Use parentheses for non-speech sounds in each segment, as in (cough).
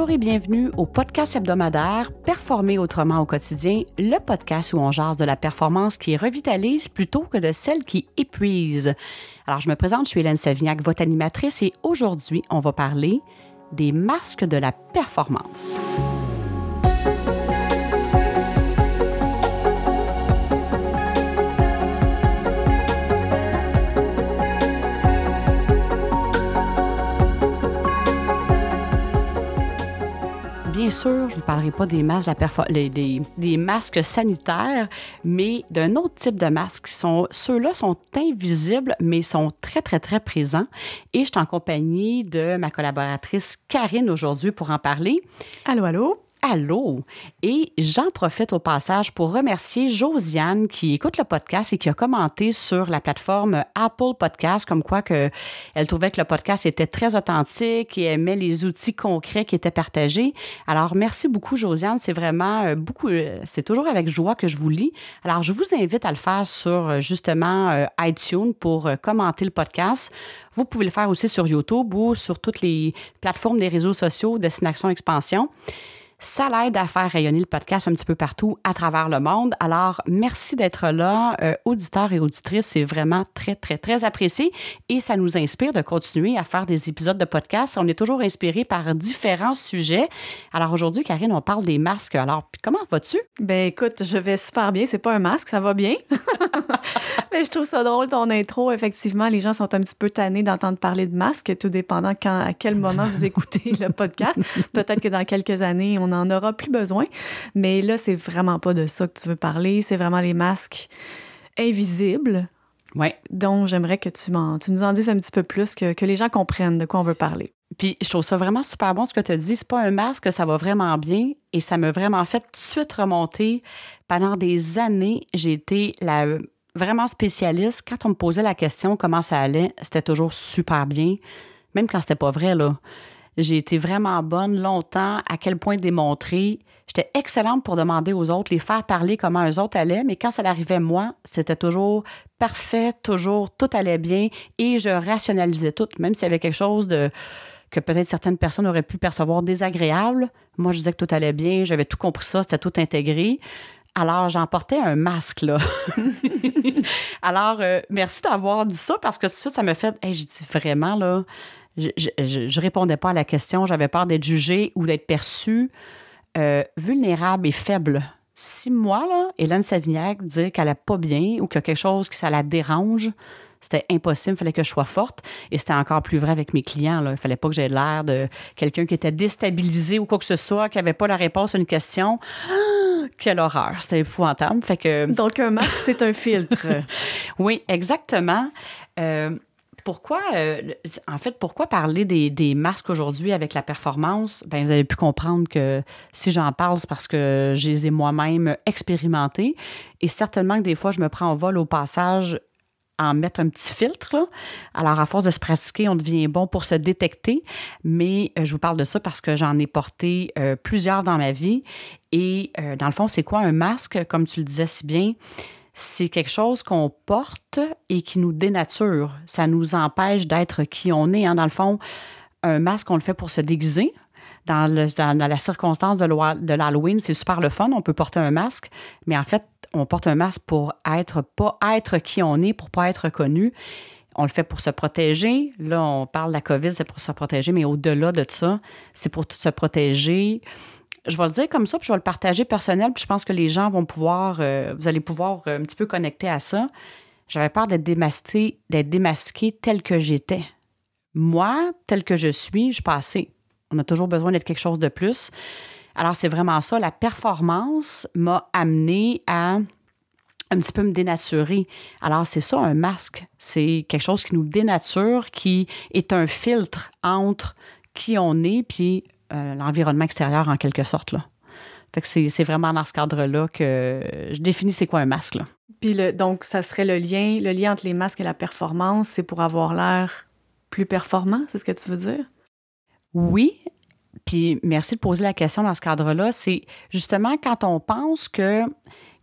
Bonjour et bienvenue au podcast hebdomadaire Performer autrement au quotidien, le podcast où on jase de la performance qui revitalise plutôt que de celle qui épuise. Alors, je me présente, je suis Hélène Savignac, votre animatrice, et aujourd'hui, on va parler des masques de la performance. Bien sûr, je ne vous parlerai pas des masques, des, masques sanitaires, mais d'un autre type de masque. Ceux-là sont invisibles, mais sont très, très, très présents. Et je suis en compagnie de ma collaboratrice Karine aujourd'hui pour en parler. Allô, allô? Allô! Et j'en profite au passage pour remercier Josiane qui écoute le podcast et qui a commenté sur la plateforme Apple Podcast comme quoi que elle trouvait que le podcast était très authentique et aimait les outils concrets qui étaient partagés. Alors merci beaucoup Josiane, c'est vraiment euh, beaucoup euh, c'est toujours avec joie que je vous lis. Alors je vous invite à le faire sur euh, justement iTunes pour commenter le podcast. Vous pouvez le faire aussi sur YouTube ou sur toutes les plateformes des réseaux sociaux de Synaction Expansion. Ça l'aide à faire rayonner le podcast un petit peu partout à travers le monde. Alors, merci d'être là, euh, auditeurs et auditrices. C'est vraiment très, très, très apprécié et ça nous inspire de continuer à faire des épisodes de podcast. On est toujours inspiré par différents sujets. Alors, aujourd'hui, Karine, on parle des masques. Alors, comment vas-tu? Ben, écoute, je vais super bien. C'est pas un masque, ça va bien. (laughs) Mais je trouve ça drôle, ton intro. Effectivement, les gens sont un petit peu tannés d'entendre parler de masques, tout dépendant quand, à quel moment vous écoutez le podcast. Peut-être que dans quelques années, on n'en aura plus besoin. Mais là, c'est vraiment pas de ça que tu veux parler. C'est vraiment les masques invisibles. Ouais. Donc, j'aimerais que tu, tu nous en dises un petit peu plus, que, que les gens comprennent de quoi on veut parler. Puis je trouve ça vraiment super bon ce que tu as dit. C'est pas un masque, ça va vraiment bien. Et ça m'a vraiment fait tout de suite remonter. Pendant des années, j'ai été la vraiment spécialiste. Quand on me posait la question comment ça allait, c'était toujours super bien. Même quand c'était pas vrai, là. J'ai été vraiment bonne longtemps, à quel point démontrer. J'étais excellente pour demander aux autres, les faire parler comment eux autres allaient, mais quand ça arrivait moi, c'était toujours parfait, toujours tout allait bien et je rationalisais tout, même s'il y avait quelque chose de que peut-être certaines personnes auraient pu percevoir désagréable. Moi, je disais que tout allait bien, j'avais tout compris ça, c'était tout intégré. Alors, j'emportais un masque, là. (laughs) Alors, euh, merci d'avoir dit ça parce que ça me fait. Hey, j'ai dit vraiment, là, je, je, répondais pas à la question, j'avais peur d'être jugée ou d'être perçue euh, vulnérable et faible. Si moi, là, Hélène Savignac dit qu'elle n'est pas bien ou qu'il y a quelque chose qui la dérange, c'était impossible, il fallait que je sois forte. Et c'était encore plus vrai avec mes clients. Là. Il fallait pas que j'aie l'air de quelqu'un qui était déstabilisé ou quoi que ce soit, qui n'avait pas la réponse à une question. Quelle horreur! C'était épouvantable. Fait que... (laughs) Donc, un masque, c'est un filtre. (laughs) oui, exactement. Euh, pourquoi, euh, en fait, pourquoi parler des, masques aujourd'hui avec la performance? Bien, vous avez pu comprendre que si j'en parle, c'est parce que je les ai moi-même expérimentés. Et certainement que des fois, je me prends en vol au passage en mettre un petit filtre. Alors, à force de se pratiquer, on devient bon pour se détecter. Mais euh, je vous parle de ça parce que j'en ai porté euh, plusieurs dans ma vie. Et dans le fond, c'est quoi un masque? Comme tu le disais si bien, c'est quelque chose qu'on porte et qui nous dénature. Ça nous empêche d'être qui on est. Hein. Dans le fond, un masque, on le fait pour se déguiser. Dans, la circonstance de l'Halloween, c'est super le fun. On peut porter un masque, mais en fait, on porte un masque pour être pas être qui on est, pour pas être connu. On le fait pour se protéger. Là, on parle de la COVID, c'est pour se protéger, mais au-delà de ça, c'est pour se protéger je vais le dire comme ça, puis je vais le partager personnel, puis je pense que les gens vont pouvoir, euh, vous allez pouvoir euh, un petit peu connecter à ça. J'avais peur d'être démasquée, d'être démasquée tel que j'étais. Moi, tel que je suis, je passais. On a toujours besoin d'être quelque chose de plus. Alors, c'est vraiment ça. La performance m'a amené à un petit peu me dénaturer. Alors, c'est ça, un masque. C'est quelque chose qui nous dénature, qui est un filtre entre qui on est puis euh, l'environnement extérieur en quelque sorte. Là. Fait que c'est vraiment dans ce cadre-là que je définis c'est quoi un masque. Là. Puis le, donc, ça serait le lien, le lien entre les masques et la performance, c'est pour avoir l'air plus performant, c'est ce que tu veux dire? Oui. Puis merci de poser la question dans ce cadre-là. C'est justement quand on pense que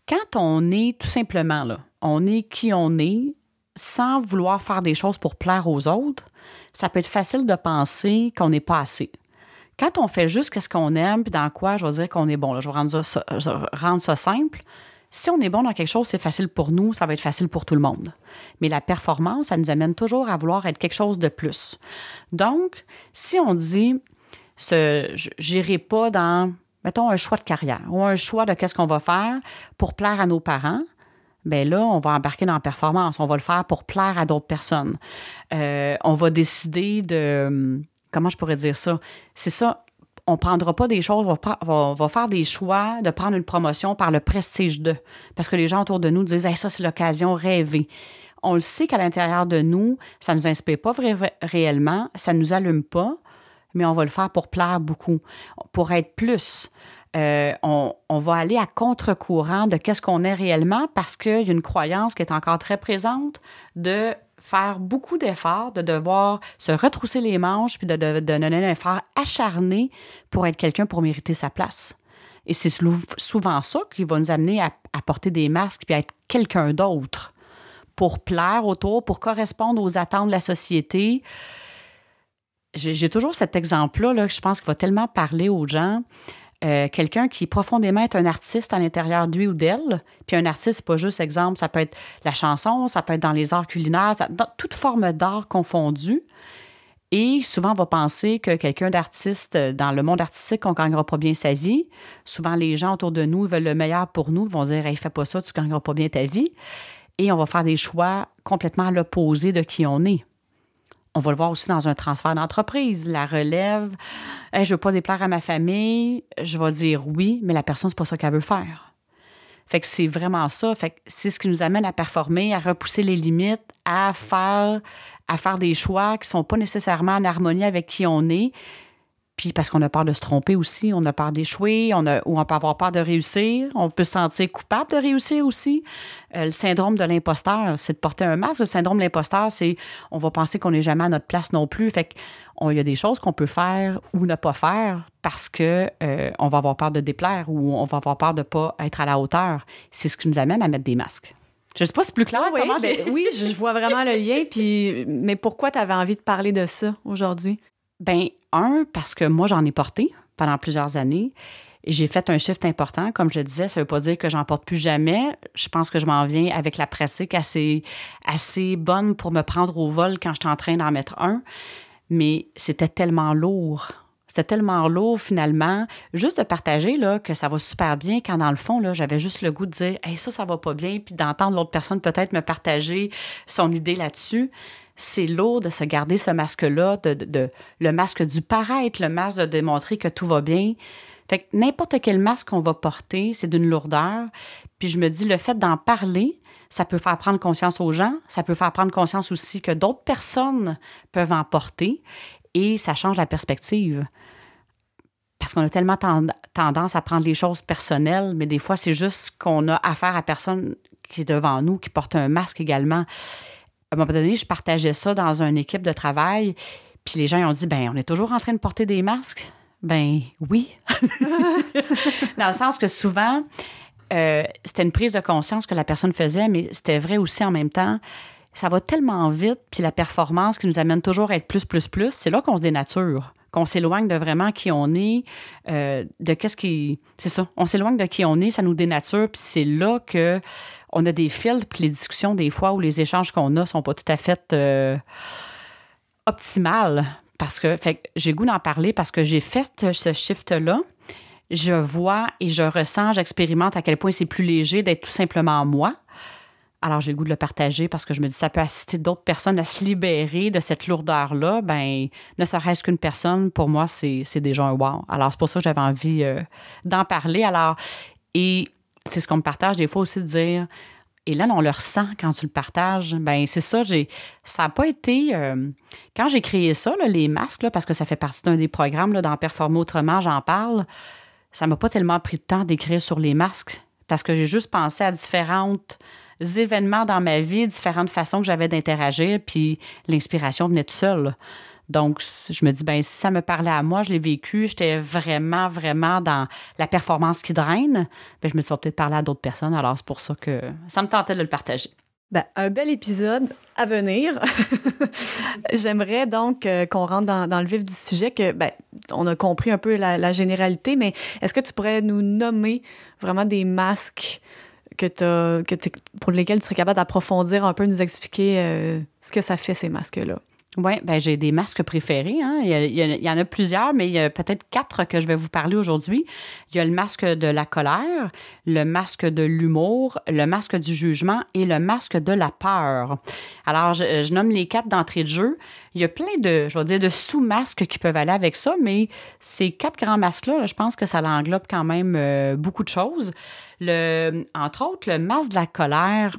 quand on est tout simplement là, on est qui on est sans vouloir faire des choses pour plaire aux autres, ça peut être facile de penser qu'on n'est pas assez Quand on fait juste ce qu'on aime, puis dans quoi, je vais dire qu'on est bon. je vais rendre ça, rendre ça simple. Si on est bon dans quelque chose, c'est facile pour nous, ça va être facile pour tout le monde. Mais la performance, ça nous amène toujours à vouloir être quelque chose de plus. Donc, si on dit, je n'irai pas dans, mettons, un choix de carrière ou un choix de qu'est-ce qu'on va faire pour plaire à nos parents, ben là, on va embarquer dans la performance. On va le faire pour plaire à d'autres personnes. Euh, on va décider de. Comment je pourrais dire ça? C'est ça. On ne prendra pas des choses, on va, faire des choix de prendre une promotion par le prestige de. Parce que les gens autour de nous disent ça, c'est l'occasion rêvée. On le sait qu'à l'intérieur de nous, ça ne nous inspire pas réellement, ça ne nous allume pas, mais on va le faire pour plaire beaucoup, pour être plus. Euh, on, va aller à contre-courant de qu'est-ce qu'on est réellement parce qu'il y a une croyance qui est encore très présente de faire beaucoup d'efforts, de devoir se retrousser les manches, puis de, donner un effort acharné pour être quelqu'un pour mériter sa place. Et c'est souvent ça qui va nous amener à, à porter des masques puis à être quelqu'un d'autre pour plaire autour, pour correspondre aux attentes de la société. J'ai toujours cet exemple-là que je pense qu'il va tellement parler aux gens. Euh, quelqu'un qui profondément est un artiste à l'intérieur de ou d'elle. Puis un artiste, pas juste exemple, ça peut être la chanson, ça peut être dans les arts culinaires, dans toute forme d'art confondue. Et souvent, on va penser que quelqu'un d'artiste, dans le monde artistique, on ne gagnera pas bien sa vie. Souvent, les gens autour de nous veulent le meilleur pour nous, vont dire hey, fais pas ça, tu ne gagneras pas bien ta vie. Et on va faire des choix complètement à l'opposé de qui on est. On va le voir aussi dans un transfert d'entreprise. La relève, je ne veux pas déplaire à ma famille, je vais dire oui, mais la personne, c'est pas ça qu'elle veut faire. Fait que c'est vraiment ça. Fait que c'est ce qui nous amène à performer, à repousser les limites, à faire, à faire des choix qui ne sont pas nécessairement en harmonie avec qui on est, puis parce qu'on a peur de se tromper aussi, on a peur d'échouer, on a, ou on peut avoir peur de réussir, on peut se sentir coupable de réussir aussi. Euh, le syndrome de l'imposteur, c'est de porter un masque. Le syndrome de l'imposteur, c'est on va penser qu'on n'est jamais à notre place non plus. Fait qu'il y a des choses qu'on peut faire ou ne pas faire parce que euh, on va avoir peur de déplaire ou on va avoir peur de ne pas être à la hauteur. C'est ce qui nous amène à mettre des masques. Je sais pas si c'est plus clair. oui, ben oui, je vois vraiment le lien. Puis, mais pourquoi tu avais envie de parler de ça aujourd'hui? Ben, un, parce que moi, j'en ai porté pendant plusieurs années. J'ai fait un shift important. Comme je disais, ça ne veut pas dire que j'en porte plus jamais. Je pense que je m'en viens avec la pratique assez, bonne pour me prendre au vol quand je suis en train d'en mettre un. Mais c'était tellement lourd. C'était tellement lourd finalement, juste de partager là, que ça va super bien, quand dans le fond, j'avais juste le goût de dire hey, ça, ça va pas bien, puis d'entendre l'autre personne peut-être me partager son idée là-dessus c'est lourd de se garder ce masque-là, de, le masque du paraître, le masque de démontrer que tout va bien. Fait que n'importe quel masque qu'on va porter, c'est d'une lourdeur. Puis je me dis, le fait d'en parler, ça peut faire prendre conscience aux gens, ça peut faire prendre conscience aussi que d'autres personnes peuvent en porter et ça change la perspective. Parce qu'on a tellement tendance à prendre les choses personnelles, mais des fois, c'est juste qu'on a affaire à personne qui est devant nous, qui porte un masque également à un moment donné, je partageais ça dans une équipe de travail, puis les gens ont dit ben on est toujours en train de porter des masques? Ben oui. (laughs) dans le sens que souvent, euh, c'était une prise de conscience que la personne faisait, mais c'était vrai aussi en même temps. Ça va tellement vite, puis la performance qui nous amène toujours à être plus, plus, plus, c'est là qu'on se dénature, qu'on s'éloigne de vraiment qui on est, euh, de qu'est-ce qui. C'est ça, on s'éloigne de qui on est, ça nous dénature, puis c'est là que on a des filtres, puis les discussions, des fois, ou les échanges qu'on a sont pas tout à fait euh, optimales. Parce que, j'ai goût d'en parler parce que j'ai fait ce shift-là. Je vois et je ressens, j'expérimente à quel point c'est plus léger d'être tout simplement moi. Alors, j'ai le goût de le partager parce que je me dis ça peut assister d'autres personnes à se libérer de cette lourdeur-là. Ben, ne serait-ce qu'une personne, pour moi, c'est déjà un wow. Alors, c'est pour ça que j'avais envie euh, d'en parler. Alors, et c'est ce qu'on me partage des fois aussi de dire et là, on le ressent quand tu le partages. Ben c'est ça, j'ai ça n'a pas été. Euh, quand j'ai créé ça, les masques, parce que ça fait partie d'un des programmes là, dans Performer autrement, j'en parle, ça m'a pas tellement pris de temps d'écrire sur les masques parce que j'ai juste pensé à différents événements dans ma vie, différentes façons que j'avais d'interagir, puis l'inspiration venait toute seule. Donc, je me dis, ben si ça me parlait à moi, je l'ai vécu, j'étais vraiment, vraiment dans la performance qui draine, ben, je me suis peut-être parler à d'autres personnes. Alors, c'est pour ça que ça me tentait de le partager. Ben, un bel épisode à venir. (laughs) J'aimerais donc euh, qu'on rentre dans, le vif du sujet, que ben, on a compris un peu la, généralité, mais est-ce que tu pourrais nous nommer vraiment des masques que, que pour lesquels tu serais capable d'approfondir un peu, nous expliquer euh, ce que ça fait, ces masques-là? Oui, ben j'ai des masques préférés. Hein. Il, y en a plusieurs, mais il y a peut-être quatre que je vais vous parler aujourd'hui. Il y a le masque de la colère, le masque de l'humour, le masque du jugement et le masque de la peur. Alors, je, nomme les quatre d'entrée de jeu. Il y a plein de, je vais dire, de sous-masques qui peuvent aller avec ça, mais ces quatre grands masques-là, je pense que ça l'englobe quand même euh, beaucoup de choses. Le, entre autres, le masque de la colère,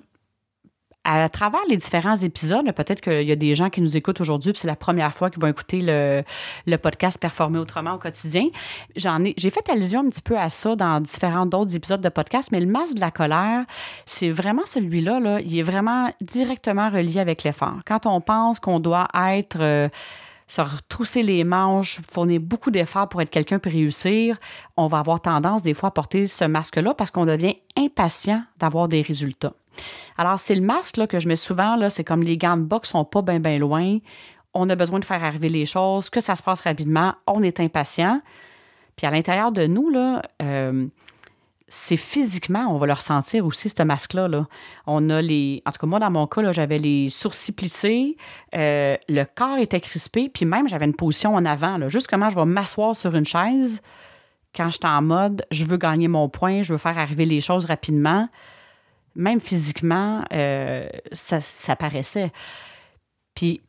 à travers les différents épisodes, peut-être qu'il y a des gens qui nous écoutent aujourd'hui, puis c'est la première fois qu'ils vont écouter le, podcast Performer autrement au quotidien. J'en ai, j'ai fait allusion un petit peu à ça dans différents d'autres épisodes de podcast, mais le masque de la colère, c'est vraiment celui-là, là, il est vraiment directement relié avec l'effort. Quand on pense qu'on doit être euh, se retrousser les manches, fournir beaucoup d'efforts pour être quelqu'un pour réussir, on va avoir tendance des fois à porter ce masque-là parce qu'on devient impatient d'avoir des résultats. Alors, c'est le masque que je mets souvent, c'est comme les gants de boxe sont pas bien, bien loin. On a besoin de faire arriver les choses, que ça se passe rapidement, on est impatient. Puis à l'intérieur de nous, là, euh, c'est physiquement, on va le ressentir aussi, ce masque-là. Là. On a les. En tout cas, moi, dans mon cas, j'avais les sourcils plissés, euh, le corps était crispé, puis même j'avais une position en avant. Là, juste comment je vais m'asseoir sur une chaise quand je suis en mode je veux gagner mon point, je veux faire arriver les choses rapidement même physiquement, euh, ça, paraissait. Puis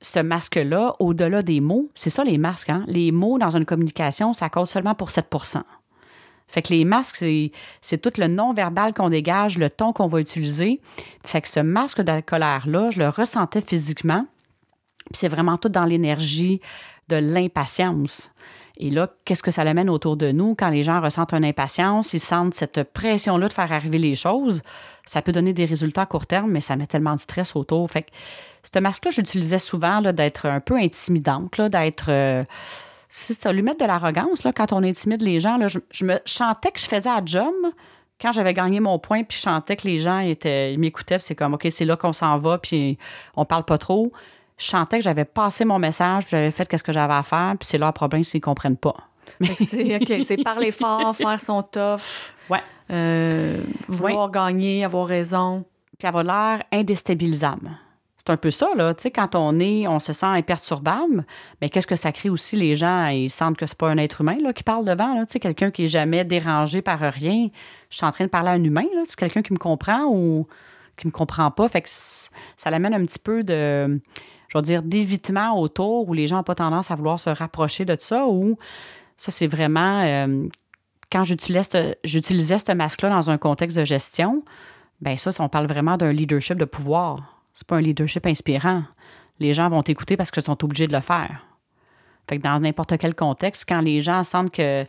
ce masque-là, au-delà des mots, c'est ça les masques, hein? Les mots dans une communication, ça compte seulement pour 7% fait que les masques, c'est tout le non-verbal qu'on dégage, le ton qu'on va utiliser. Fait que ce masque de la colère-là, je le ressentais physiquement. Puis c'est vraiment tout dans l'énergie de l'impatience. Et là, qu'est-ce que ça l'amène autour de nous? Quand les gens ressentent une impatience, ils sentent cette pression-là de faire arriver les choses? Ça peut donner des résultats à court terme, mais ça met tellement de stress autour. Fait que ce masque-là, j'utilisais souvent d'être un peu intimidante, d'être. Euh, ça lui mettre de l'arrogance quand on intimide les gens. Je, me chantais que je faisais à job quand j'avais gagné mon point, puis je chantais que les gens étaient, m'écoutaient, c'est comme OK, c'est là qu'on s'en va, puis on parle pas trop je sentais que j'avais passé mon message, puis j'avais fait ce que j'avais à faire, puis c'est leur problème s'ils ne comprennent pas. c'est OK, c'est parler fort, (laughs) faire son tough. Ouais. Euh, vouloir gagner, avoir raison. Puis avoir l'air indéstabilisable. C'est un peu ça, là. Tu sais, quand on est, on se sent imperturbable, mais qu'est-ce que ça crée aussi? Les gens, ils sentent que c'est pas un être humain là, qui parle devant. Tu sais, quelqu'un qui est jamais dérangé par rien. Je suis en train de parler à un humain, là. C'est quelqu'un qui me comprend ou qui me comprend pas. Fait que ça l'amène un petit peu de je vais dire, d'évitement autour où les gens n'ont pas tendance à vouloir se rapprocher de ça ou ça, c'est vraiment euh, quand j'utilisais ce masque-là dans un contexte de gestion, ben ça, on parle vraiment d'un leadership de pouvoir. C'est pas un leadership inspirant. Les gens vont t'écouter parce qu'ils sont obligés de le faire. Fait que dans n'importe quel contexte, quand les gens sentent que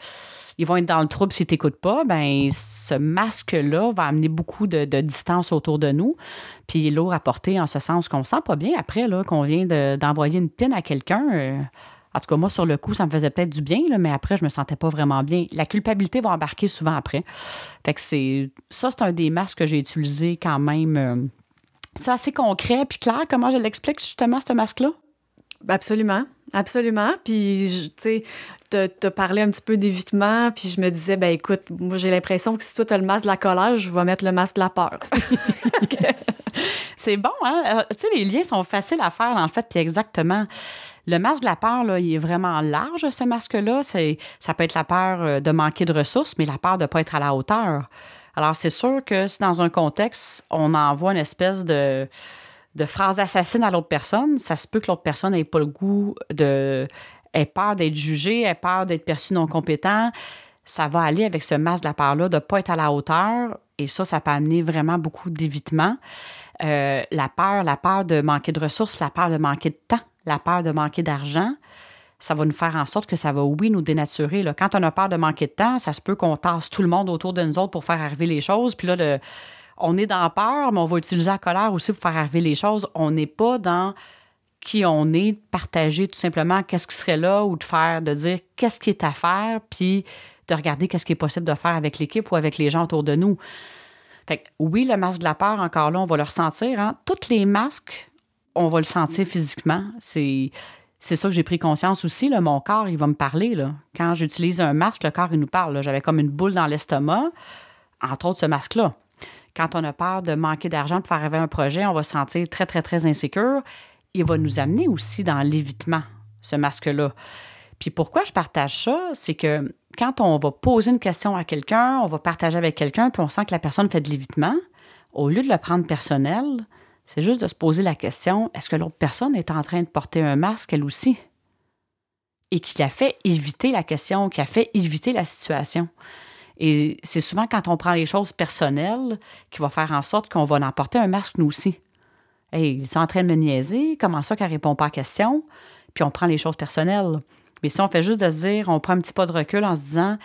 ils vont être dans le trouble s'ils t'écoutent pas, ben ce masque-là va amener beaucoup de, distance autour de nous. Puis il est lourd à porter en ce sens qu'on sent pas bien après, là, qu'on vient d'envoyer une pine à quelqu'un. Euh, en tout cas, moi, sur le coup, ça me faisait peut-être du bien, là, mais après, je me sentais pas vraiment bien. La culpabilité va embarquer souvent après. Fait que c'est. Ça, c'est un des masques que j'ai utilisé quand même. Euh, c'est assez concret puis clair. Comment je l'explique justement, ce masque-là? Absolument. Absolument. Puis, tu sais, te, parler un petit peu d'évitement, puis je me disais, ben écoute, moi j'ai l'impression que si toi tu as le masque de la colère, je vais mettre le masque de la peur. (laughs) C'est bon, hein? Euh, tu sais, les liens sont faciles à faire, en fait, puis exactement. Le masque de la peur, là, il est vraiment large, ce masque-là. Ça peut être la peur euh, de manquer de ressources, mais la peur de ne pas être à la hauteur. Alors, c'est sûr que si dans un contexte, on envoie une espèce de, de phrase assassine à l'autre personne, ça se peut que l'autre personne n'ait pas le goût de ait peur d'être jugé, ait peur d'être perçu non compétent, ça va aller avec ce masque de la part-là de ne pas être à la hauteur. Et ça, ça peut amener vraiment beaucoup d'évitement. Euh, la peur, la peur de manquer de ressources, la peur de manquer de temps, la peur de manquer d'argent, ça va nous faire en sorte que ça va, oui, nous dénaturer. Là. Quand on a peur de manquer de temps, ça se peut qu'on tasse tout le monde autour de nous autres pour faire arriver les choses. Puis là, on est dans peur, mais on va utiliser la colère aussi pour faire arriver les choses. On n'est pas dans qui on est, de partager tout simplement qu'est-ce qui serait là ou de faire, de dire qu'est-ce qui est à faire, puis de regarder qu'est-ce qui est possible de faire avec l'équipe ou avec les gens autour de nous. Fait que, oui, le masque de la peur, encore là, on va le ressentir. Hein? Tous les masques, on va le sentir physiquement. C'est, c'est ça que j'ai pris conscience aussi. Mon corps, il va me parler. Là. Quand j'utilise un masque, le corps, il nous parle. J'avais comme une boule dans l'estomac, entre autres ce masque-là. Quand on a peur de manquer d'argent pour faire arriver un projet, on va se sentir très, très, très insécure. Il va nous amener aussi dans l'évitement, ce masque-là. Puis pourquoi je partage ça, c'est que quand on va poser une question à quelqu'un, on va partager avec quelqu'un, puis on sent que la personne fait de l'évitement, au lieu de le prendre personnel, c'est juste de se poser la question, est-ce que l'autre personne est en train de porter un masque elle aussi? Et qui a fait éviter la question, qui a fait éviter la situation. Et c'est souvent quand on prend les choses personnelles qui va faire en sorte qu'on va en un masque nous aussi. Hey, il est en train de me niaiser, comment ça qu'elle répond pas à la question? Puis on prend les choses personnelles. Mais si on fait juste de se dire, on prend un petit pas de recul en se disant,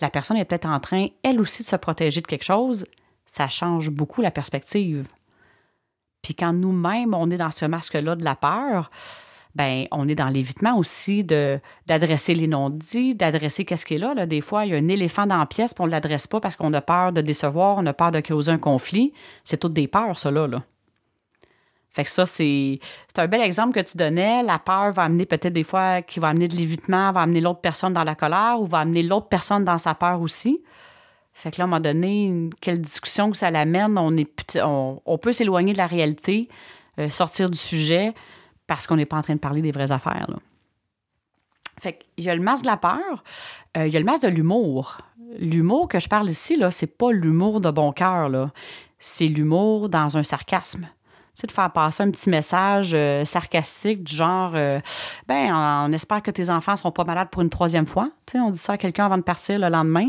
la personne est peut-être en train, elle aussi, de se protéger de quelque chose, ça change beaucoup la perspective. Puis quand nous-mêmes, on est dans ce masque-là de la peur, ben on est dans l'évitement aussi de, d'adresser les non-dits, d'adresser qu'est-ce qui est là. Des fois, il y a un éléphant dans la pièce, puis on ne l'adresse pas parce qu'on a peur de décevoir, on a peur de causer un conflit. C'est toutes des peurs, ça, là. Fait que ça, c'est, un bel exemple que tu donnais. La peur va amener peut-être des fois, qui va amener de l'évitement, va amener l'autre personne dans la colère ou va amener l'autre personne dans sa peur aussi. Fait que là, à un moment donné, quelle discussion que ça l'amène, on, est, on, peut s'éloigner de la réalité, euh, sortir du sujet parce qu'on n'est pas en train de parler des vraies affaires. Là. Fait qu'il y a le masque de la peur, euh, il y a le masque de l'humour. L'humour que je parle ici, là, c'est pas l'humour de bon cœur. C'est l'humour dans un sarcasme de faire passer un petit message euh, sarcastique du genre euh, ben on, espère que tes enfants ne seront pas malades pour une troisième fois. on dit ça à quelqu'un avant de partir le lendemain.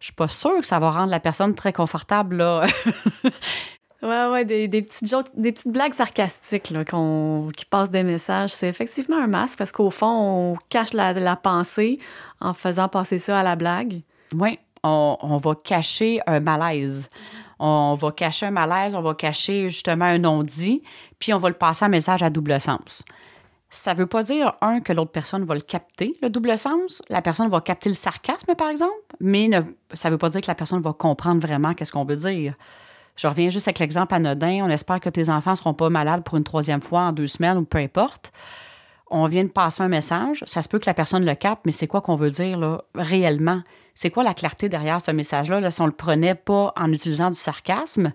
Je suis pas sûre que ça va rendre la personne très confortable là. (laughs) Ouais, ouais, des, petites, des petites blagues sarcastiques là, qui passent des messages. C'est effectivement un masque parce qu'au fond, on cache la, la, pensée en faisant passer ça à la blague. Oui, on, on va cacher un malaise on va cacher un malaise, on va cacher justement un non-dit, puis on va le passer en message à double sens. Ça ne veut pas dire, un, que l'autre personne va le capter, le double sens. La personne va capter le sarcasme, par exemple, mais ça ne veut pas dire que la personne va comprendre vraiment qu'est-ce qu'on veut dire. Je reviens juste avec l'exemple anodin. On espère que tes enfants ne seront pas malades pour une troisième fois en deux semaines ou peu importe. On vient de passer un message. Ça se peut que la personne le capte, mais c'est quoi qu'on veut dire là, réellement? c'est quoi la clarté derrière ce message-là? si on le prenait pas en utilisant du sarcasme,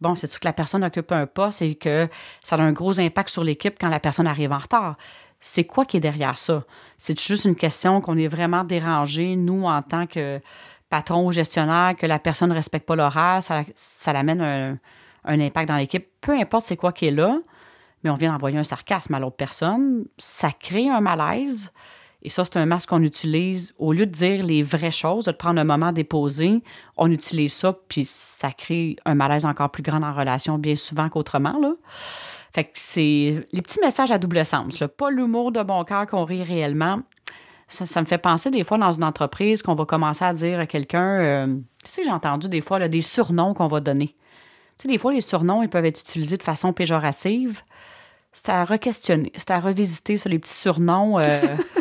bon, c'est-tu que la personne occupe un poste et que ça a un gros impact sur l'équipe quand la personne arrive en retard? C'est quoi qui est derrière ça? C'est juste une question qu'on est vraiment dérangé, nous, en tant que patron ou gestionnaire, que la personne ne respecte pas l'horaire, ça, ça l'amène un, un impact dans l'équipe. Peu importe c'est quoi qui est là, mais on vient d'envoyer un sarcasme à l'autre personne, ça crée un malaise. Et ça, c'est un masque qu'on utilise. Au lieu de dire les vraies choses, de prendre un moment déposé, on utilise ça, puis ça crée un malaise encore plus grand en relation, bien souvent qu'autrement. Là. Fait que c'est les petits messages à double sens. Là. Pas l'humour de bon cœur qu'on rit réellement. Ça, me fait penser des fois dans une entreprise qu'on va commencer à dire à quelqu'un, euh, tu sais, j'ai entendu des fois là, des surnoms qu'on va donner. Tu sais, des fois, les surnoms, ils peuvent être utilisés de façon péjorative. C'est à re-questionner, c'est à revisiter sur les petits surnoms. Euh,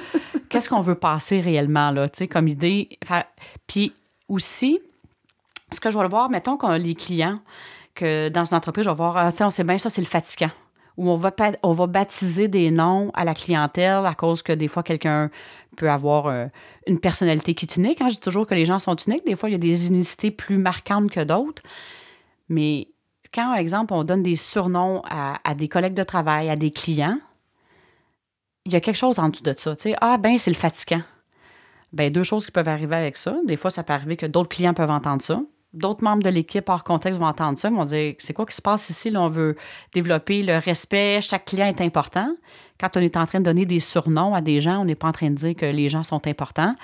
(laughs) qu'est-ce qu'on veut passer réellement, là, tu sais, comme idée. Puis aussi, ce que je vais le voir, mettons qu'on a les clients, que dans une entreprise, je vais voir, ah, on sait bien, ça, c'est le fatigant. Ou on va, baptiser des noms à la clientèle à cause que des fois, quelqu'un peut avoir euh, une personnalité qui est unique. Hein. Je dis toujours que les gens sont uniques. Des fois, il y a des unicités plus marquantes que d'autres. Mais quand, par exemple, on donne des surnoms à, à des collègues de travail, à des clients, il y a quelque chose en dessous de ça. Tu sais, ah, ben, c'est le fatigant. Ben, deux choses qui peuvent arriver avec ça. Des fois, ça peut arriver que d'autres clients peuvent entendre ça. D'autres membres de l'équipe hors contexte vont entendre ça, vont dire c'est quoi qui se passe ici? On veut développer le respect, chaque client est important. Quand on est en train de donner des surnoms à des gens, on n'est pas en train de dire que les gens sont importants.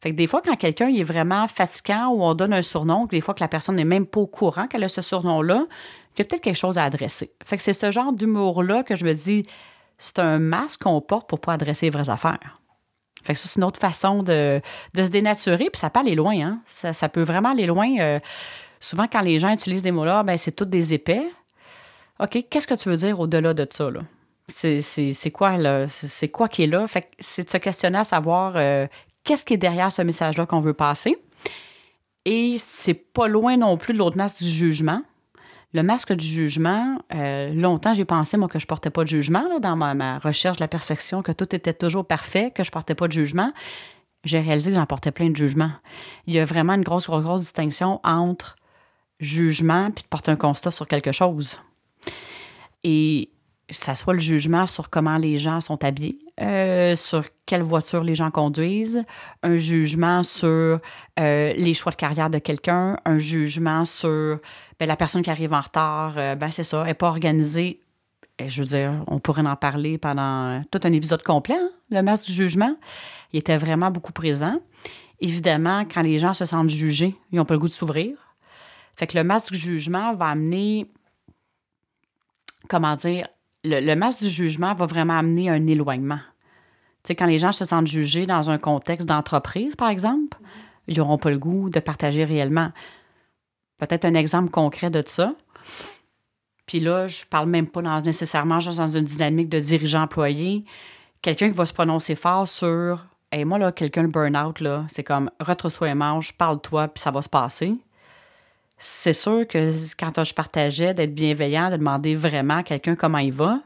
Fait que des fois, quand quelqu'un est vraiment fatigant ou on donne un surnom, des fois que la personne n'est même pas au courant qu'elle a ce surnom-là, il y a peut-être quelque chose à adresser. Fait que c'est ce genre d'humour-là que je me dis, c'est un masque qu'on porte pour pas adresser les vraies affaires. Fait que ça, c'est une autre façon de, se dénaturer, puis ça peut aller loin. Hein? Ça, peut vraiment aller loin. Euh, souvent, quand les gens utilisent des mots-là, ben, c'est toutes des épais. OK, qu'est-ce que tu veux dire au-delà de ça? Là? C'est, quoi, là? C'est, quoi qui est là? Fait que c'est de se questionner à savoir euh, qu'est-ce qui est derrière ce message-là qu'on veut passer. Et c'est pas loin non plus de l'autre masque du jugement. Le masque du jugement, euh, longtemps, j'ai pensé, moi, que je portais pas de jugement dans ma, recherche de la perfection, que tout était toujours parfait, que je portais pas de jugement. J'ai réalisé que j'en portais plein de jugements. Il y a vraiment une grosse, grosse, grosse distinction entre jugement puis porter un constat sur quelque chose. Et ça soit le jugement sur comment les gens sont habillés, euh, sur quelle voiture les gens conduisent, un jugement sur euh, les choix de carrière de quelqu'un, un jugement sur ben, la personne qui arrive en retard, euh, ben c'est ça, elle n'est pas organisée. Et je veux dire, on pourrait en parler pendant tout un épisode complet, hein, le masque du jugement. Il était vraiment beaucoup présent. Évidemment, quand les gens se sentent jugés, ils n'ont pas le goût de s'ouvrir. Fait que le masque du jugement va amener, comment dire, le, masque du jugement va vraiment amener un éloignement. Tu sais, quand les gens se sentent jugés dans un contexte d'entreprise, par exemple, ils n'auront pas le goût de partager réellement. Peut-être un exemple concret de ça. Puis là, je parle même pas nécessairement juste dans une dynamique de dirigeant-employé. Quelqu'un qui va se prononcer fort sur hey, moi, là, quelqu'un le burn-out, là, c'est comme retrousse-toi et mange, parle-toi, puis ça va se passer c'est sûr que quand je partageais d'être bienveillant, de demander vraiment à quelqu'un comment il va,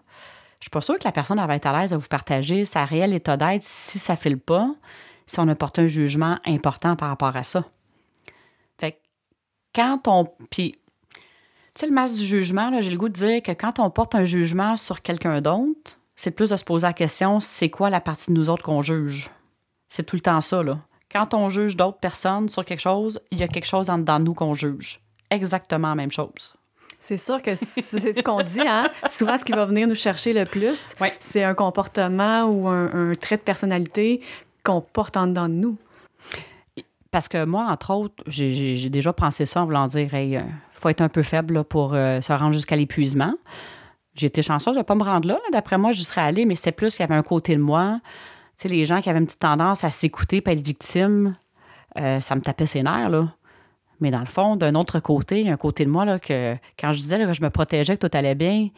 je suis pas sûre que la personne va être à l'aise de vous partager sa réel état d'être si ça file pas, si on a porté un jugement important par rapport à ça. Fait que quand on. Puis, tu sais, le masque du jugement, j'ai le goût de dire que quand on porte un jugement sur quelqu'un d'autre, c'est plus de se poser la question c'est quoi la partie de nous autres qu'on juge? C'est tout le temps ça, là. Quand on juge d'autres personnes sur quelque chose, il y a quelque chose en dedans de nous qu'on juge. Exactement la même chose. C'est sûr que c'est ce qu'on dit, hein? (laughs) Souvent, ce qui va venir nous chercher le plus, c'est un comportement ou un, trait de personnalité qu'on porte en dedans de nous. Parce que moi, entre autres, j'ai déjà pensé ça en voulant dire, il euh, faut être un peu faible pour euh, se rendre jusqu'à l'épuisement. J'ai été chanceuse de ne pas me rendre là. D'après moi, je serais allée, mais c'était plus qu'il y avait un côté de moi sais, les gens qui avaient une petite tendance à s'écouter pas être victime, euh, ça me tapait ses nerfs, là. Mais dans le fond, d'un autre côté, il y a un côté de moi, là, que quand je disais que je me protégeais, que tout allait bien,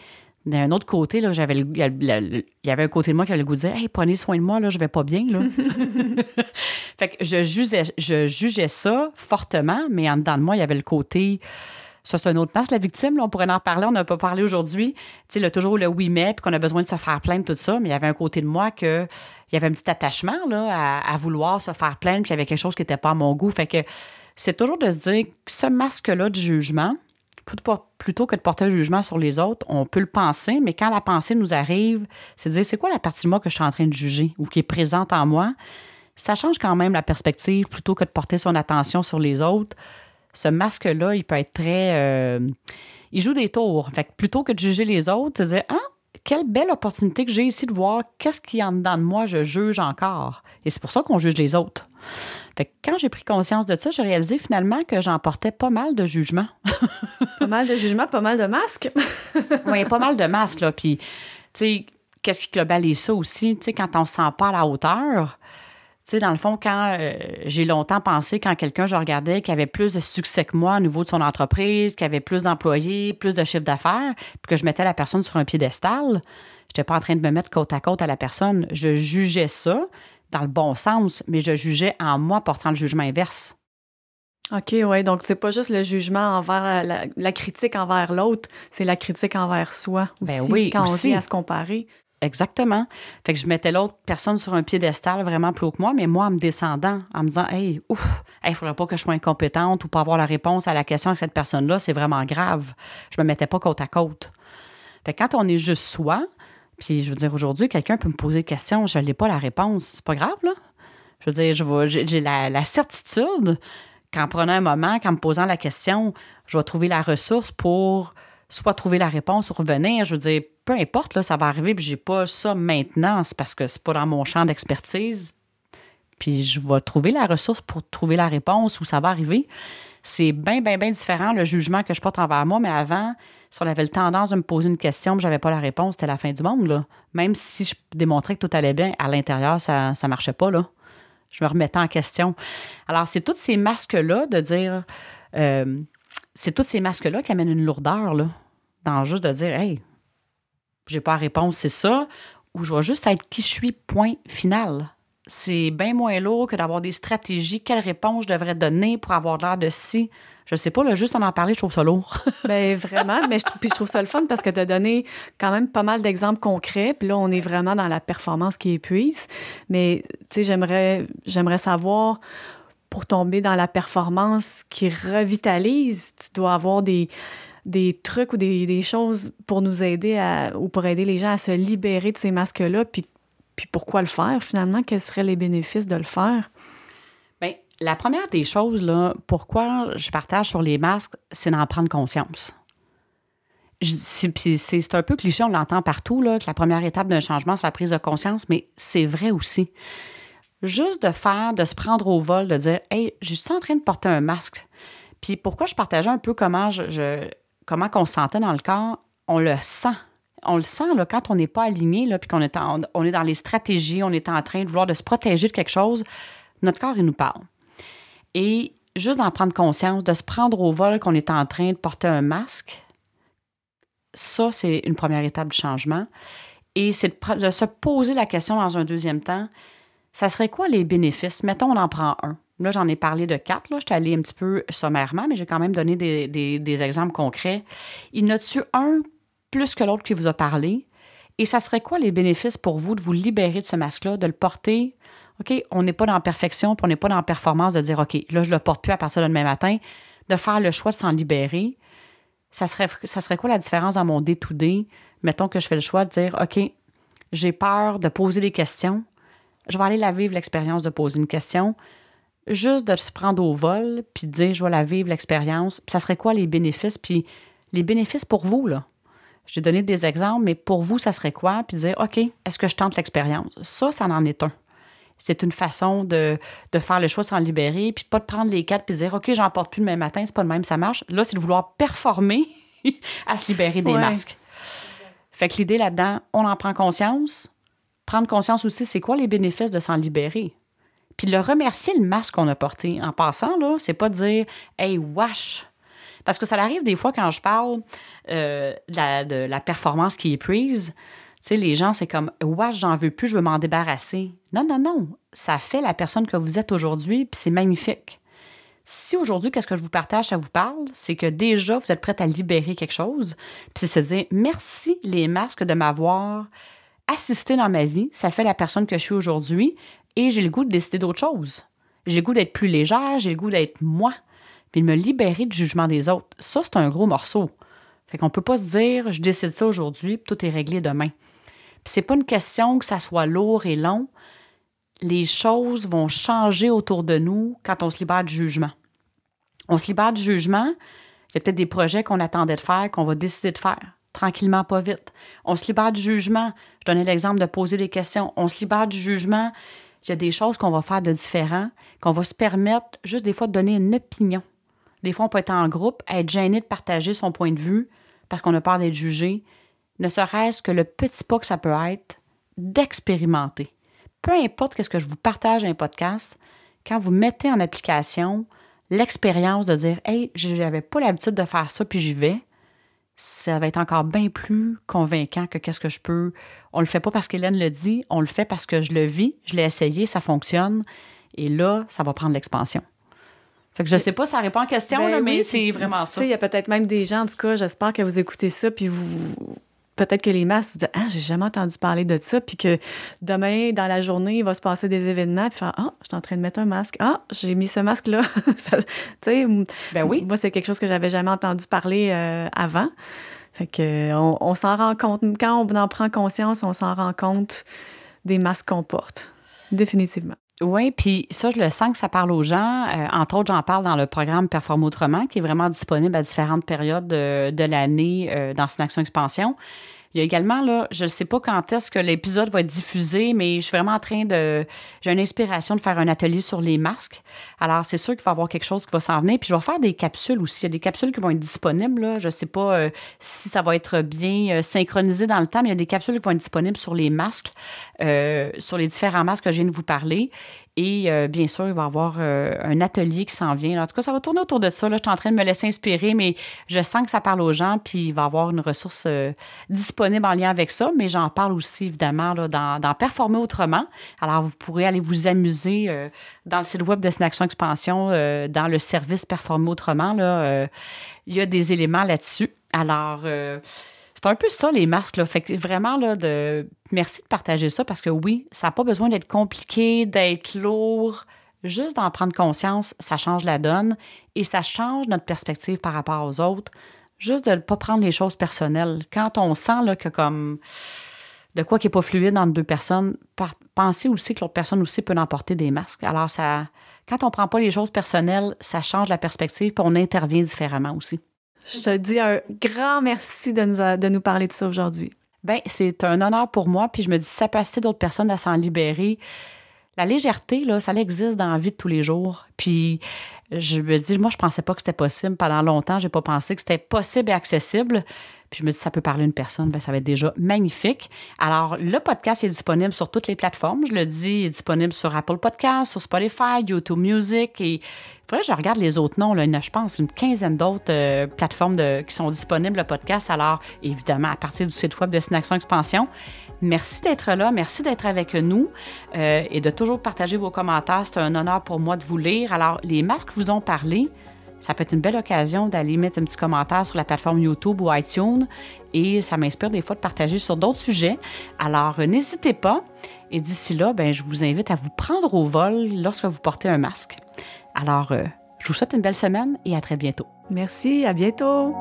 d'un autre côté, là, j'avais il y avait un côté de moi qui avait le goût de dire Hey, prenez soin de moi, là, je vais pas bien. Là. (laughs) fait que je jugeais, je jugeais ça fortement, mais en dedans de moi, il y avait le côté ça, c'est un autre match, la victime. Là, on pourrait en reparler, on n'a pas parlé aujourd'hui. Tu sais, toujours le oui, mais, puis qu'on a besoin de se faire plaindre, tout ça. Mais il y avait un côté de moi que il y avait un petit attachement là, à, vouloir se faire plaindre, puis il y avait quelque chose qui n'était pas à mon goût. Fait que c'est toujours de se dire que ce masque-là du jugement, plutôt que de porter un jugement sur les autres, on peut le penser, mais quand la pensée nous arrive, c'est de dire c'est quoi la partie de moi que je suis en train de juger ou qui est présente en moi? Ça change quand même la perspective plutôt que de porter son attention sur les autres ce masque-là, il peut être très. Euh, il joue des tours. Fait que plutôt que de juger les autres, se dire Ah, quelle belle opportunité que j'ai ici de voir qu'est-ce qui en dedans de moi je juge encore. Et c'est pour ça qu'on juge les autres. Fait que quand j'ai pris conscience de ça, j'ai réalisé finalement que j'en portais pas mal de jugements. (laughs) pas mal de jugements, pas mal de masques. (laughs) oui, pas mal de masques, là. Puis, tu sais, qu'est-ce qui globalise ça aussi? Tu sais, quand on se sent pas à la hauteur, sais, dans le fond, quand euh, j'ai longtemps pensé, quand quelqu'un, je regardais, qui avait plus de succès que moi au niveau de son entreprise, qui avait plus d'employés, plus de chiffre d'affaires, puis que je mettais la personne sur un piédestal, je n'étais pas en train de me mettre côte à côte à la personne. Je jugeais ça dans le bon sens, mais je jugeais en moi portant le jugement inverse. OK, oui. Donc, c'est pas juste le jugement envers la, critique envers l'autre, c'est la critique envers soi ben aussi, oui, quand on vient à se comparer. Exactement. Fait que je mettais l'autre personne sur un piédestal vraiment plus haut que moi, mais moi, en me descendant, en me disant, hey, ouf, il faudrait pas que je sois incompétente ou pas avoir la réponse à la question avec cette personne-là, c'est vraiment grave. Je me mettais pas côte à côte. Fait que quand on est juste soi, puis je veux dire, aujourd'hui, quelqu'un peut me poser une question, je n'ai pas la réponse. C'est pas grave, là. Je veux dire, j'ai la, certitude qu'en prenant un moment, qu'en me posant la question, je vais trouver la ressource pour soit trouver la réponse ou revenir. Je veux dire, peu importe, là, ça va arriver, puis j'ai pas ça maintenant, c'est parce que c'est pas dans mon champ d'expertise. Puis je vais trouver la ressource pour trouver la réponse où ça va arriver. C'est bien, bien, bien différent le jugement que je porte envers moi, mais avant, si on avait le tendance de me poser une question, je n'avais pas la réponse, c'était la fin du monde. Là. Même si je démontrais que tout allait bien, à l'intérieur, ça ne marchait pas. Là. Je me remettais en question. Alors, c'est tous ces masques-là de dire. Euh, c'est tous ces masques-là qui amènent une lourdeur, là, dans juste de dire, hey, j'ai pas la réponse, c'est ça, ou je vais juste être qui je suis, point final. c'est bien moins lourd que d'avoir des stratégies. Quelle réponse je devrais donner pour avoir l'air de si. Je sais pas, là, juste en en parler, je trouve ça lourd. (laughs) Bien, vraiment. Mais je trouve, puis je trouve ça le fun parce que tu as donné quand même pas mal d'exemples concrets. Puis là, on est vraiment dans la performance qui épuise. Mais, tu sais, j'aimerais, j'aimerais savoir, pour tomber dans la performance qui revitalise, tu dois avoir des, des trucs ou des, des choses pour nous aider à, ou pour aider les gens à se libérer de ces masques-là. Puis, puis pourquoi le faire finalement? Quels seraient les bénéfices de le faire? La première des choses, là, pourquoi je partage sur les masques, c'est d'en prendre conscience. C'est- un peu cliché, on l'entend partout, là, que la première étape d'un changement, c'est la prise de conscience, mais c'est vrai aussi. Juste de faire, de se prendre au vol, de dire Hey, je suis en train de porter un masque. Puis pourquoi je partageais un peu comment je, comment qu'on se sentait dans le corps, on le sent. On le sent là, quand on n'est pas aligné, là, puis qu'on est, on est dans les stratégies, on est en train de vouloir se protéger de quelque chose, notre corps, il nous parle. Et juste d'en prendre conscience, de se prendre au vol qu'on est en train de porter un masque, ça, c'est une première étape du changement. Et c'est de, se poser la question dans un deuxième temps, ça serait quoi les bénéfices? Mettons, on en prend un. Là, j'en ai parlé de quatre. Là. Je suis allée un petit peu sommairement, mais j'ai quand même donné des, des- des exemples concrets. Il y en a-tu un plus que l'autre qui vous a parlé? Et ça serait quoi les bénéfices pour vous de vous libérer de ce masque-là, de le porter? OK, on n'est pas dans la perfection, puis on n'est pas dans la performance de dire, OK, là, je le porte plus à partir de demain matin, de faire le choix de s'en libérer. Ça serait, quoi la différence dans mon day-to-day? Mettons que je fais le choix de dire, OK, j'ai peur de poser des questions. Je vais aller la vivre, l'expérience de poser une question. Juste de se prendre au vol, puis de dire, je vais la vivre, l'expérience. Ça serait quoi les bénéfices? Puis les bénéfices pour vous, là? J'ai donné des exemples, mais pour vous, ça serait quoi? Puis dire, OK, est-ce que je tente l'expérience? Ça, ça en est un. C'est une façon de, de faire le choix de s'en libérer, puis pas de prendre les quatre puis de dire, OK, j'en porte plus demain matin, c'est pas le même, ça marche. Là, c'est de vouloir performer (laughs) à se libérer des Ouais. masques. Fait que l'idée là-dedans, on en prend conscience. Prendre conscience aussi, c'est quoi les bénéfices de s'en libérer? Puis le remercier le masque qu'on a porté. En passant, là, c'est pas de dire Hey, wash! Parce que ça arrive des fois quand je parle euh, de, la, de la performance qui est prise. Sais, les gens, c'est comme Wash, j'en veux plus, je veux m'en débarrasser. Non, non, non. Ça fait la personne que vous êtes aujourd'hui, puis c'est magnifique. Si aujourd'hui, qu'est-ce que je vous partage, ça vous parle, c'est que déjà, vous êtes prête à libérer quelque chose. Puis c'est de dire merci les masques de m'avoir assisté dans ma vie. Ça fait la personne que je suis aujourd'hui et j'ai le goût de décider d'autre chose. J'ai le goût d'être plus légère, j'ai le goût d'être moi, puis de me libérer du jugement des autres. Ça, c'est un gros morceau. Fait qu'on peut pas se dire je décide ça aujourd'hui, puis tout est réglé demain. C'est pas une question que ça soit lourd et long. Les choses vont changer autour de nous quand on se libère du jugement. On se libère du jugement, il y a peut-être des projets qu'on attendait de faire, qu'on va décider de faire, tranquillement, pas vite. On se libère du jugement. Je donnais l'exemple de poser des questions. On se libère du jugement. Il y a des choses qu'on va faire de différent, qu'on va se permettre juste des fois de donner une opinion. Des fois, on peut être en groupe, être gêné de partager son point de vue parce qu'on a peur d'être jugé. Ne serait-ce que le petit pas que ça peut être d'expérimenter. Peu importe ce que je vous partage dans un podcast, quand vous mettez en application l'expérience de dire Hey, j'avais pas l'habitude de faire ça, puis j'y vais, ça va être encore bien plus convaincant que qu'est-ce que je peux. On le fait pas parce qu'Hélène le dit, on le fait parce que je le vis, je l'ai essayé, ça fonctionne, et là, ça va prendre l'expansion. Fait que je sais pas, ça répond en question, Ben là, mais c'est vraiment ça. il y a peut-être même des gens, en tout cas, j'espère que vous écoutez ça, puis vous. Peut-être que les masques, vous dites, ah, j'ai jamais entendu parler de ça, puis que demain, dans la journée, il va se passer des événements, puis faire, ah, je suis en train de mettre un masque. Ah, j'ai mis ce masque-là. (laughs) Tu sais, Ben oui. moi, c'est quelque chose que j'avais jamais entendu parler euh, avant. Fait que, euh, on, on s'en rend compte. Quand on en prend conscience, on s'en rend compte des masques qu'on porte. Définitivement. Oui, puis ça, je le sens que ça parle aux gens. Euh, entre autres, j'en parle dans le programme Performe autrement, qui est vraiment disponible à différentes périodes de, de l'année euh, dans Synaction Expansion. Il y a également, là, je ne sais pas quand est-ce que l'épisode va être diffusé, mais je suis vraiment en train de. J'ai une inspiration de faire un atelier sur les masques. Alors, c'est sûr qu'il va y avoir quelque chose qui va s'en venir. Puis, je vais faire des capsules aussi. Il y a des capsules qui vont être disponibles. Là. Je ne sais pas euh, si ça va être bien euh, synchronisé dans le temps, mais il y a des capsules qui vont être disponibles sur les masques, euh, sur les différents masques que je viens de vous parler. Et euh, bien sûr, il va y avoir euh, un atelier qui s'en vient. En tout cas, ça va tourner autour de ça. Là. Je suis en train de me laisser inspirer, mais je sens que ça parle aux gens, puis il va y avoir une ressource euh, disponible en lien avec ça. Mais j'en parle aussi, évidemment, là, dans, dans, Performer autrement. Alors, vous pourrez aller vous amuser dans le site web de Synaction Expansion, dans le service Performer autrement. Là, il y a des éléments là-dessus. Alors, c'est un peu ça, les masques. Là. Fait que vraiment, de... merci de partager ça parce que oui, ça n'a pas besoin d'être compliqué, d'être lourd. Juste d'en prendre conscience, ça change la donne et ça change notre perspective par rapport aux autres. Juste de ne pas prendre les choses personnelles. Quand on sent là, que comme de quoi qui n'est pas fluide entre deux personnes, pensez aussi que l'autre personne aussi peut emporter des masques. Alors, ça, quand on ne prend pas les choses personnelles, ça change la perspective et on intervient différemment aussi. Je te dis un grand merci de nous, de nous parler de ça aujourd'hui. Bien, c'est un honneur pour moi, puis je me dis, ça peut assister d'autres personnes à s'en libérer. La légèreté, là, ça existe dans la vie de tous les jours. Puis je me dis, moi, je pensais pas que c'était possible. Pendant longtemps, j'ai pas pensé que c'était possible et accessible. Puis je me dis, ça peut parler à une personne, bien, ça va être déjà magnifique. Alors, le podcast est disponible sur toutes les plateformes. Je le dis, il est disponible sur Apple Podcasts, sur Spotify, YouTube Music. Et faudrait que je regarde les autres noms. Là. Il y a, je pense, une quinzaine d'autres euh, plateformes qui sont disponibles, le podcast. Alors, évidemment, à partir du site web de Synaction Expansion. Merci d'être là, merci d'être avec nous euh, et de toujours partager vos commentaires. C'est un honneur pour moi de vous lire. Alors, les masques vous ont parlé ça peut être une belle occasion d'aller mettre un petit commentaire sur la plateforme YouTube ou iTunes et ça m'inspire des fois de partager sur d'autres sujets. Alors, euh, n'hésitez pas. Et d'ici là, ben, je vous invite à vous prendre au vol lorsque vous portez un masque. Alors, euh, je vous souhaite une belle semaine et à très bientôt. Merci, à bientôt.